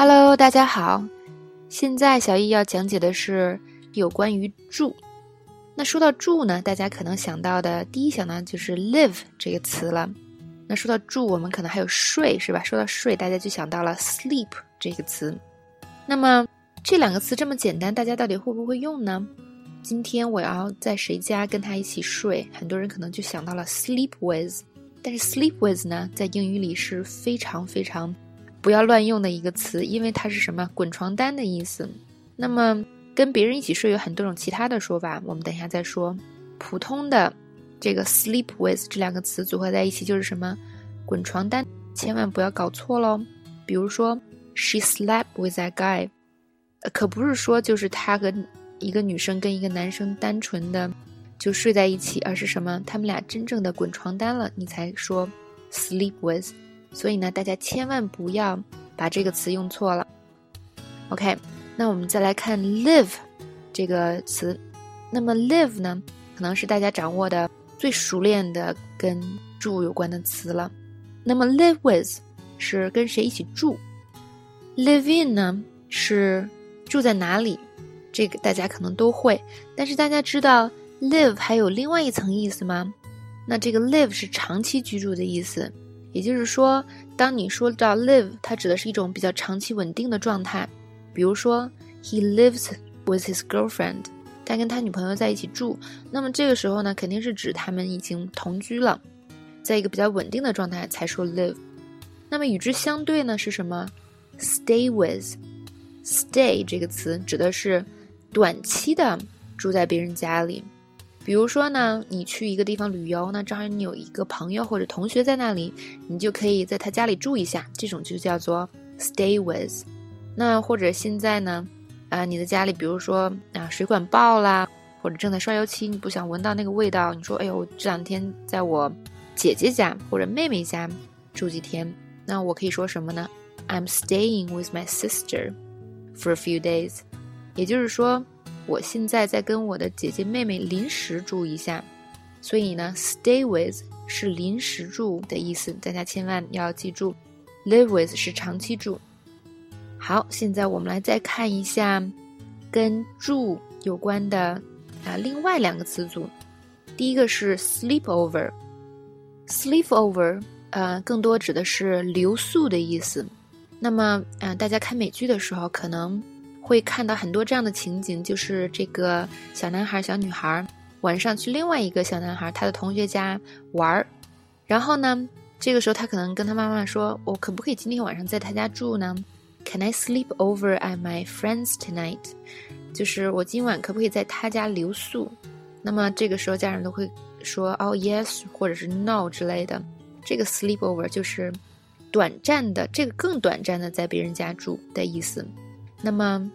Hello，大家好。现在小易要讲解的是有关于住。那说到住呢，大家可能想到的第一想到就是 live 这个词了。那说到住，我们可能还有睡，是吧？说到睡，大家就想到了 sleep 这个词。那么这两个词这么简单，大家到底会不会用呢？今天我要在谁家跟他一起睡，很多人可能就想到了 sleep with。但是 sleep with 呢，在英语里是非常非常。不要乱用的一个词，因为它是什么滚床单的意思。那么跟别人一起睡有很多种其他的说法，我们等一下再说。普通的这个 sleep with 这两个词组合在一起就是什么滚床单，千万不要搞错喽。比如说 she slept with that guy，可不是说就是他和一个女生跟一个男生单纯的就睡在一起，而是什么他们俩真正的滚床单了，你才说 sleep with。所以呢，大家千万不要把这个词用错了。OK，那我们再来看 live 这个词。那么 live 呢，可能是大家掌握的最熟练的跟住有关的词了。那么 live with 是跟谁一起住？live in 呢是住在哪里？这个大家可能都会。但是大家知道 live 还有另外一层意思吗？那这个 live 是长期居住的意思。也就是说，当你说到 live，它指的是一种比较长期稳定的状态。比如说，he lives with his girlfriend，他跟他女朋友在一起住。那么这个时候呢，肯定是指他们已经同居了，在一个比较稳定的状态才说 live。那么与之相对呢是什么？stay with，stay 这个词指的是短期的住在别人家里。比如说呢，你去一个地方旅游，那正好你有一个朋友或者同学在那里，你就可以在他家里住一下，这种就叫做 stay with。那或者现在呢，啊，你的家里比如说啊水管爆啦，或者正在刷油漆，你不想闻到那个味道，你说哎呦，这两天在我姐姐家或者妹妹家住几天，那我可以说什么呢？I'm staying with my sister for a few days，也就是说。我现在在跟我的姐姐妹妹临时住一下，所以呢，stay with 是临时住的意思，大家千万要记住，live with 是长期住。好，现在我们来再看一下跟住有关的啊另外两个词组，第一个是 sleep over，sleep over 呃更多指的是留宿的意思。那么啊大家看美剧的时候可能。会看到很多这样的情景，就是这个小男孩、小女孩晚上去另外一个小男孩他的同学家玩儿，然后呢，这个时候他可能跟他妈妈说：“我可不可以今天晚上在他家住呢？”Can I sleep over at my friend's tonight？就是我今晚可不可以在他家留宿？那么这个时候家人都会说：“哦，yes，或者是 no 之类的。”这个 sleep over 就是短暂的，这个更短暂的在别人家住的意思。那么。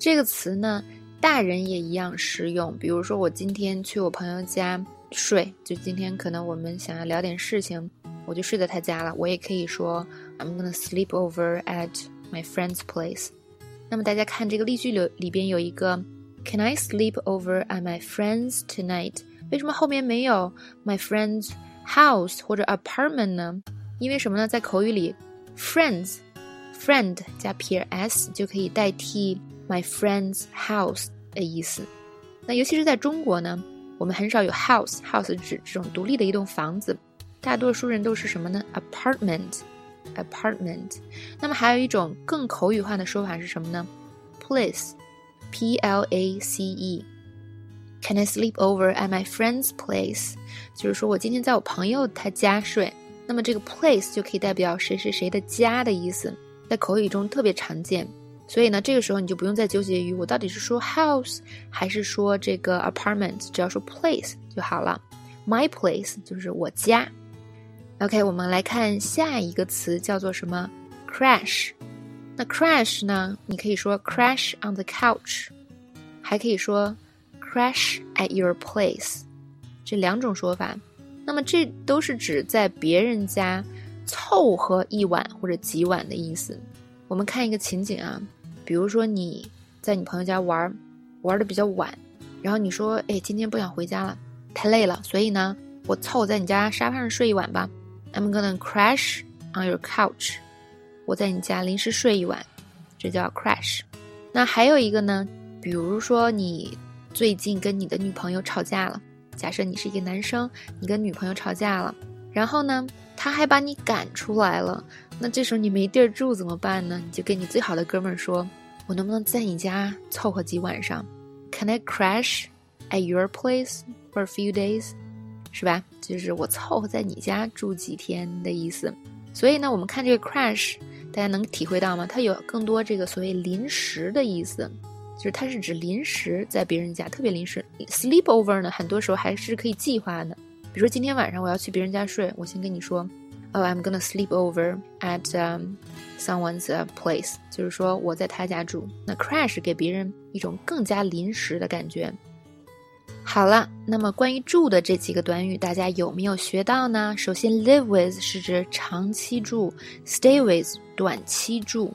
这个词呢，大人也一样实用。比如说，我今天去我朋友家睡，就今天可能我们想要聊点事情，我就睡在他家了。我也可以说，I'm gonna sleep over at my friend's place。那么大家看这个例句里里边有一个，Can I sleep over at my friend's tonight？为什么后面没有 my friend's house 或者 apartment 呢？因为什么呢？在口语里，friends，friends，friend 加 p s 就可以代替。My friend's house 的意思，那尤其是在中国呢，我们很少有 house，house 指这种独立的一栋房子，大多数人都是什么呢？apartment，apartment。那么还有一种更口语化的说法是什么呢？place，p l a c e。Can I sleep over at my friend's place？就是说我今天在我朋友他家睡，那么这个 place 就可以代表谁谁谁的家的意思，在口语中特别常见。所以呢，这个时候你就不用再纠结于我到底是说 house 还是说这个 apartment，只要说 place 就好了。My place 就是我家。OK，我们来看下一个词叫做什么？crash。那 crash 呢？你可以说 crash on the couch，还可以说 crash at your place，这两种说法。那么这都是指在别人家凑合一晚或者几晚的意思。我们看一个情景啊。比如说你在你朋友家玩，玩的比较晚，然后你说，哎，今天不想回家了，太累了，所以呢，我凑在你家沙发上睡一晚吧。I'm gonna crash on your couch。我在你家临时睡一晚。这叫 crash。那还有一个呢，比如说你最近跟你的女朋友吵架了，假设你是一个男生，你跟女朋友吵架了，然后呢，他还把你赶出来了，那这时候你没地儿住怎么办呢？你就跟你最好的哥们儿说：“我能不能在你家凑合几晚上？Can I crash at your place for a few days？” 是吧？就是我凑合在你家住几天的意思。所以呢，我们看这个 crash。大家能体会到吗？它有更多这个所谓临时的意思，就是它是指临时在别人家，特别临时。Sleepover 呢，很多时候还是可以计划的。比如说今天晚上我要去别人家睡，我先跟你说，Oh, I'm gonna sleep over at someone's place，就是说我在他家住。那 crash 给别人一种更加临时的感觉。好了，那么关于住的这几个短语，大家有没有学到呢？首先，live with 是指长期住，stay with 短期住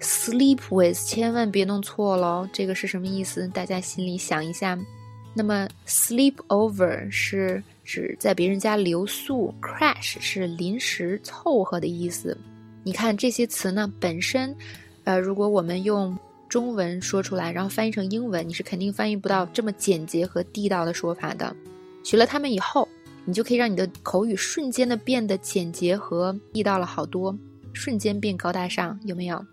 ，sleep with 千万别弄错喽，这个是什么意思？大家心里想一下。那么，sleep over 是指在别人家留宿，crash 是临时凑合的意思。你看这些词呢，本身，呃，如果我们用。中文说出来，然后翻译成英文，你是肯定翻译不到这么简洁和地道的说法的。学了它们以后，你就可以让你的口语瞬间的变得简洁和地道了好多，瞬间变高大上，有没有？